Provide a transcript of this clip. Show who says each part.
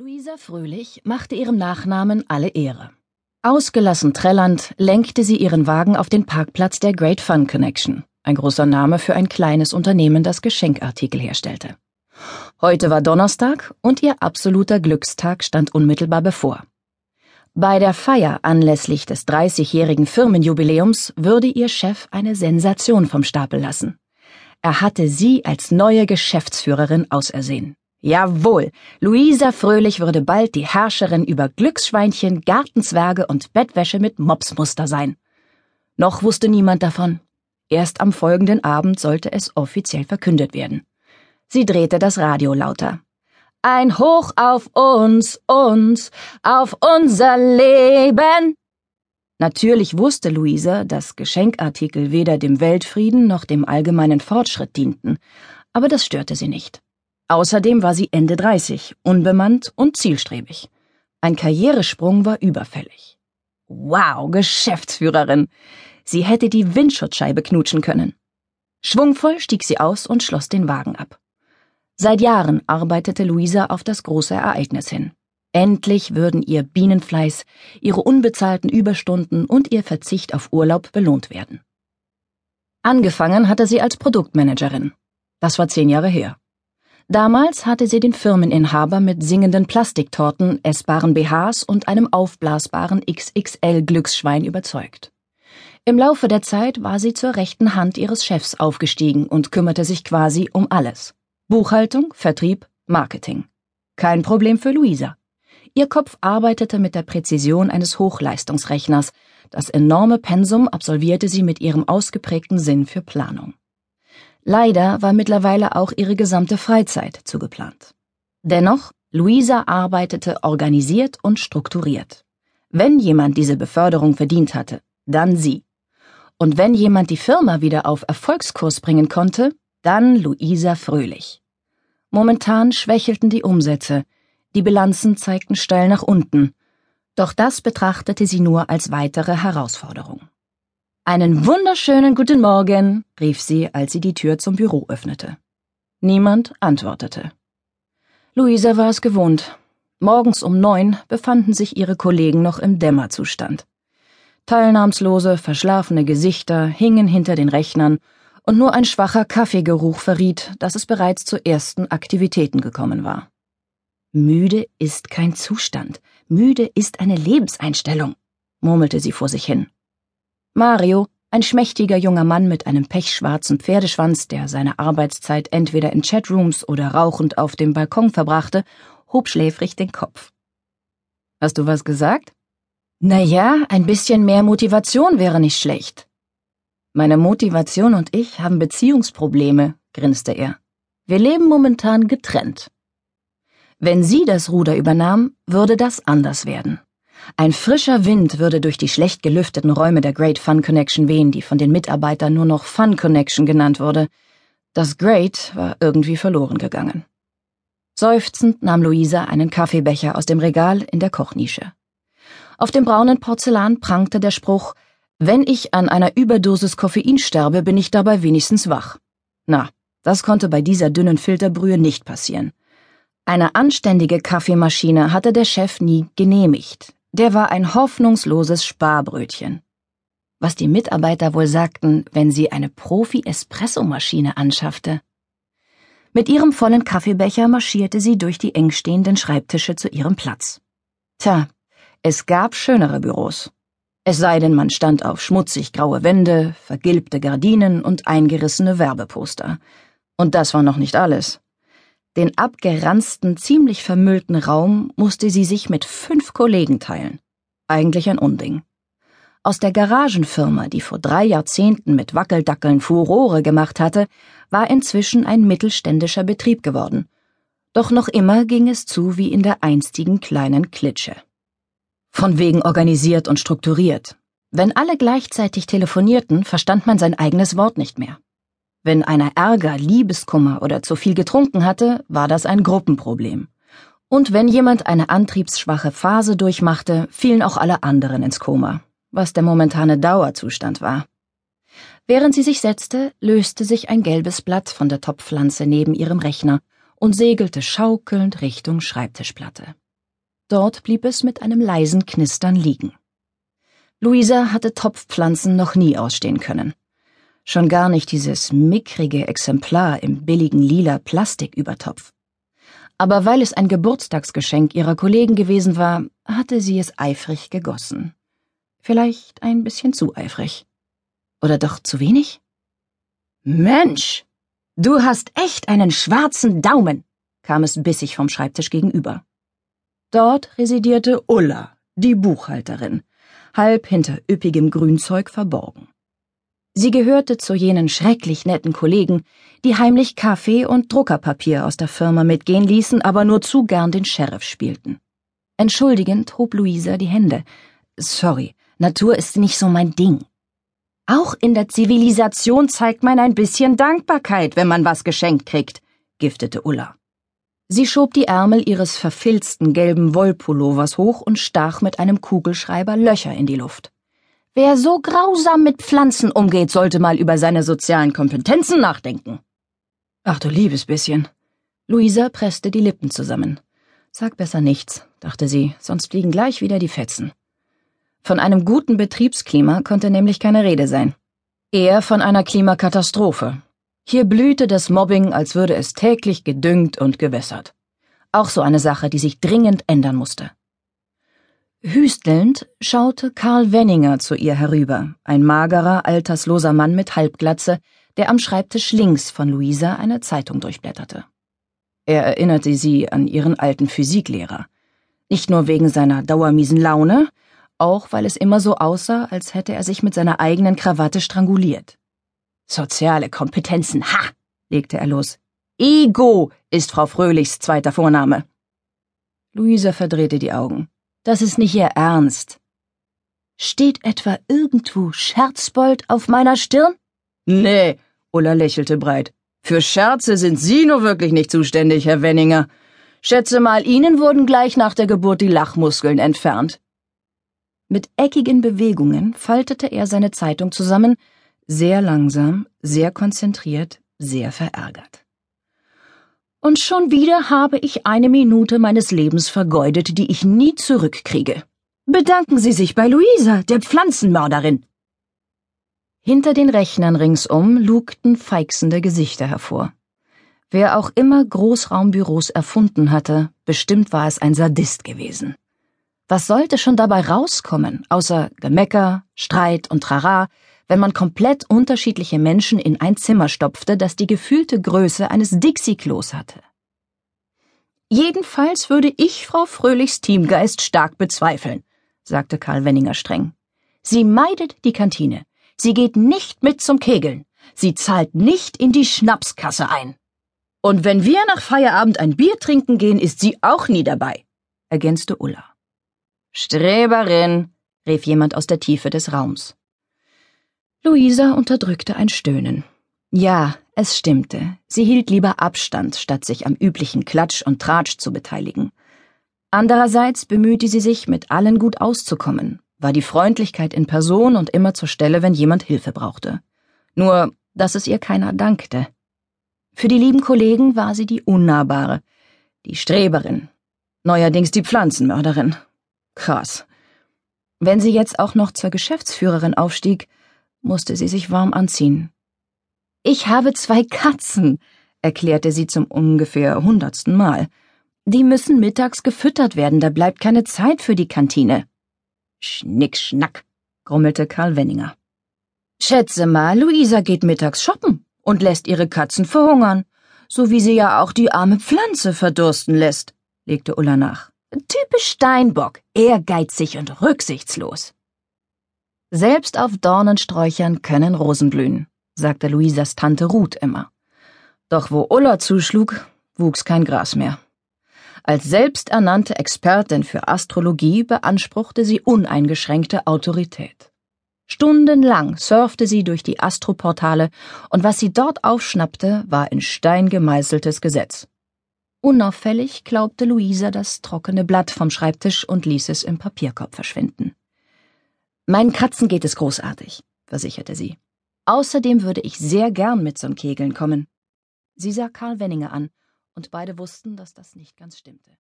Speaker 1: Luisa Fröhlich machte ihrem Nachnamen alle Ehre. Ausgelassen trällernd lenkte sie ihren Wagen auf den Parkplatz der Great Fun Connection, ein großer Name für ein kleines Unternehmen, das Geschenkartikel herstellte. Heute war Donnerstag und ihr absoluter Glückstag stand unmittelbar bevor. Bei der Feier anlässlich des 30-jährigen Firmenjubiläums würde ihr Chef eine Sensation vom Stapel lassen. Er hatte sie als neue Geschäftsführerin ausersehen. Jawohl, Luisa Fröhlich würde bald die Herrscherin über Glücksschweinchen, Gartenzwerge und Bettwäsche mit Mopsmuster sein. Noch wusste niemand davon. Erst am folgenden Abend sollte es offiziell verkündet werden. Sie drehte das Radio lauter. Ein Hoch auf uns, uns, auf unser Leben. Natürlich wusste Luisa, dass Geschenkartikel weder dem Weltfrieden noch dem allgemeinen Fortschritt dienten, aber das störte sie nicht. Außerdem war sie Ende 30, unbemannt und zielstrebig. Ein Karrieresprung war überfällig. Wow, Geschäftsführerin! Sie hätte die Windschutzscheibe knutschen können. Schwungvoll stieg sie aus und schloss den Wagen ab. Seit Jahren arbeitete Luisa auf das große Ereignis hin. Endlich würden ihr Bienenfleiß, ihre unbezahlten Überstunden und ihr Verzicht auf Urlaub belohnt werden. Angefangen hatte sie als Produktmanagerin. Das war zehn Jahre her. Damals hatte sie den Firmeninhaber mit singenden Plastiktorten, essbaren BHs und einem aufblasbaren XXL-Glücksschwein überzeugt. Im Laufe der Zeit war sie zur rechten Hand ihres Chefs aufgestiegen und kümmerte sich quasi um alles. Buchhaltung, Vertrieb, Marketing. Kein Problem für Luisa. Ihr Kopf arbeitete mit der Präzision eines Hochleistungsrechners. Das enorme Pensum absolvierte sie mit ihrem ausgeprägten Sinn für Planung. Leider war mittlerweile auch ihre gesamte Freizeit zugeplant. Dennoch, Luisa arbeitete organisiert und strukturiert. Wenn jemand diese Beförderung verdient hatte, dann sie. Und wenn jemand die Firma wieder auf Erfolgskurs bringen konnte, dann Luisa Fröhlich. Momentan schwächelten die Umsätze, die Bilanzen zeigten steil nach unten, doch das betrachtete sie nur als weitere Herausforderung. Einen wunderschönen guten Morgen, rief sie, als sie die Tür zum Büro öffnete. Niemand antwortete. Luisa war es gewohnt. Morgens um neun befanden sich ihre Kollegen noch im Dämmerzustand. Teilnahmslose, verschlafene Gesichter hingen hinter den Rechnern, und nur ein schwacher Kaffeegeruch verriet, dass es bereits zu ersten Aktivitäten gekommen war. Müde ist kein Zustand, müde ist eine Lebenseinstellung, murmelte sie vor sich hin. Mario, ein schmächtiger junger Mann mit einem pechschwarzen Pferdeschwanz, der seine Arbeitszeit entweder in Chatrooms oder rauchend auf dem Balkon verbrachte, hob schläfrig den Kopf. Hast du was gesagt? Na ja, ein bisschen mehr Motivation wäre nicht schlecht. Meine Motivation und ich haben Beziehungsprobleme, grinste er. Wir leben momentan getrennt. Wenn sie das Ruder übernahm, würde das anders werden. Ein frischer Wind würde durch die schlecht gelüfteten Räume der Great Fun Connection wehen, die von den Mitarbeitern nur noch Fun Connection genannt wurde. Das Great war irgendwie verloren gegangen. Seufzend nahm Luisa einen Kaffeebecher aus dem Regal in der Kochnische. Auf dem braunen Porzellan prangte der Spruch Wenn ich an einer Überdosis Koffein sterbe, bin ich dabei wenigstens wach. Na, das konnte bei dieser dünnen Filterbrühe nicht passieren. Eine anständige Kaffeemaschine hatte der Chef nie genehmigt, der war ein hoffnungsloses Sparbrötchen. Was die Mitarbeiter wohl sagten, wenn sie eine Profi-Espressomaschine anschaffte. Mit ihrem vollen Kaffeebecher marschierte sie durch die engstehenden Schreibtische zu ihrem Platz. Tja, es gab schönere Büros. Es sei denn, man stand auf schmutzig graue Wände, vergilbte Gardinen und eingerissene Werbeposter. Und das war noch nicht alles. Den abgeranzten, ziemlich vermüllten Raum musste sie sich mit fünf Kollegen teilen. Eigentlich ein Unding. Aus der Garagenfirma, die vor drei Jahrzehnten mit Wackeldackeln Furore gemacht hatte, war inzwischen ein mittelständischer Betrieb geworden. Doch noch immer ging es zu wie in der einstigen kleinen Klitsche. Von wegen organisiert und strukturiert. Wenn alle gleichzeitig telefonierten, verstand man sein eigenes Wort nicht mehr. Wenn einer Ärger, Liebeskummer oder zu viel getrunken hatte, war das ein Gruppenproblem. Und wenn jemand eine antriebsschwache Phase durchmachte, fielen auch alle anderen ins Koma, was der momentane Dauerzustand war. Während sie sich setzte, löste sich ein gelbes Blatt von der Topfpflanze neben ihrem Rechner und segelte schaukelnd Richtung Schreibtischplatte. Dort blieb es mit einem leisen Knistern liegen. Luisa hatte Topfpflanzen noch nie ausstehen können. Schon gar nicht dieses mickrige Exemplar im billigen lila Plastikübertopf. Aber weil es ein Geburtstagsgeschenk ihrer Kollegen gewesen war, hatte sie es eifrig gegossen. Vielleicht ein bisschen zu eifrig. Oder doch zu wenig? Mensch, du hast echt einen schwarzen Daumen, kam es bissig vom Schreibtisch gegenüber. Dort residierte Ulla, die Buchhalterin, halb hinter üppigem Grünzeug verborgen. Sie gehörte zu jenen schrecklich netten Kollegen, die heimlich Kaffee und Druckerpapier aus der Firma mitgehen ließen, aber nur zu gern den Sheriff spielten. Entschuldigend hob Luisa die Hände. Sorry, Natur ist nicht so mein Ding. Auch in der Zivilisation zeigt man ein bisschen Dankbarkeit, wenn man was geschenkt kriegt, giftete Ulla. Sie schob die Ärmel ihres verfilzten gelben Wollpullovers hoch und stach mit einem Kugelschreiber Löcher in die Luft. Wer so grausam mit Pflanzen umgeht, sollte mal über seine sozialen Kompetenzen nachdenken. Ach du liebes bisschen. Luisa presste die Lippen zusammen. Sag besser nichts, dachte sie, sonst fliegen gleich wieder die Fetzen. Von einem guten Betriebsklima konnte nämlich keine Rede sein. Eher von einer Klimakatastrophe, hier blühte das Mobbing, als würde es täglich gedüngt und gewässert. Auch so eine Sache, die sich dringend ändern musste. Hüstelnd schaute Karl Wenninger zu ihr herüber, ein magerer, altersloser Mann mit Halbglatze, der am Schreibtisch links von Luisa eine Zeitung durchblätterte. Er erinnerte sie an ihren alten Physiklehrer. Nicht nur wegen seiner dauermiesen Laune, auch weil es immer so aussah, als hätte er sich mit seiner eigenen Krawatte stranguliert. Soziale Kompetenzen, ha, legte er los. Ego ist Frau Fröhlichs zweiter Vorname. Luisa verdrehte die Augen. Das ist nicht ihr Ernst. Steht etwa irgendwo Scherzbold auf meiner Stirn? Nee, Ulla lächelte breit. Für Scherze sind Sie nur wirklich nicht zuständig, Herr Wenninger. Schätze mal, Ihnen wurden gleich nach der Geburt die Lachmuskeln entfernt. Mit eckigen Bewegungen faltete er seine Zeitung zusammen, sehr langsam, sehr konzentriert, sehr verärgert. Und schon wieder habe ich eine Minute meines Lebens vergeudet, die ich nie zurückkriege. Bedanken Sie sich bei Luisa, der Pflanzenmörderin. Hinter den Rechnern ringsum lugten feixende Gesichter hervor. Wer auch immer Großraumbüros erfunden hatte, bestimmt war es ein Sadist gewesen. Was sollte schon dabei rauskommen, außer Gemecker, Streit und Trara, wenn man komplett unterschiedliche Menschen in ein Zimmer stopfte, das die gefühlte Größe eines Dixie-Klos hatte. Jedenfalls würde ich Frau Fröhlichs Teamgeist stark bezweifeln, sagte Karl Wenninger streng. Sie meidet die Kantine. Sie geht nicht mit zum Kegeln. Sie zahlt nicht in die Schnapskasse ein. Und wenn wir nach Feierabend ein Bier trinken gehen, ist sie auch nie dabei, ergänzte Ulla. Streberin, rief jemand aus der Tiefe des Raums. Luisa unterdrückte ein Stöhnen. Ja, es stimmte. Sie hielt lieber Abstand, statt sich am üblichen Klatsch und Tratsch zu beteiligen. Andererseits bemühte sie sich, mit allen gut auszukommen, war die Freundlichkeit in Person und immer zur Stelle, wenn jemand Hilfe brauchte. Nur, dass es ihr keiner dankte. Für die lieben Kollegen war sie die Unnahbare, die Streberin, neuerdings die Pflanzenmörderin. Krass. Wenn sie jetzt auch noch zur Geschäftsführerin aufstieg, musste sie sich warm anziehen. Ich habe zwei Katzen, erklärte sie zum ungefähr hundertsten Mal. Die müssen mittags gefüttert werden, da bleibt keine Zeit für die Kantine. Schnick, schnack, grummelte Karl Wenninger. Schätze mal, Luisa geht mittags shoppen und lässt ihre Katzen verhungern, so wie sie ja auch die arme Pflanze verdursten lässt, legte Ulla nach. Typisch Steinbock, ehrgeizig und rücksichtslos. Selbst auf Dornensträuchern können Rosen blühen, sagte Luisas Tante Ruth immer. Doch wo Ulla zuschlug, wuchs kein Gras mehr. Als selbsternannte Expertin für Astrologie beanspruchte sie uneingeschränkte Autorität. Stundenlang surfte sie durch die Astroportale, und was sie dort aufschnappte, war in Stein gemeißeltes Gesetz. Unauffällig klaubte Luisa das trockene Blatt vom Schreibtisch und ließ es im Papierkorb verschwinden. Meinen Katzen geht es großartig, versicherte sie. Außerdem würde ich sehr gern mit zum Kegeln kommen. Sie sah Karl Wenninger an, und beide wussten, dass das nicht ganz stimmte.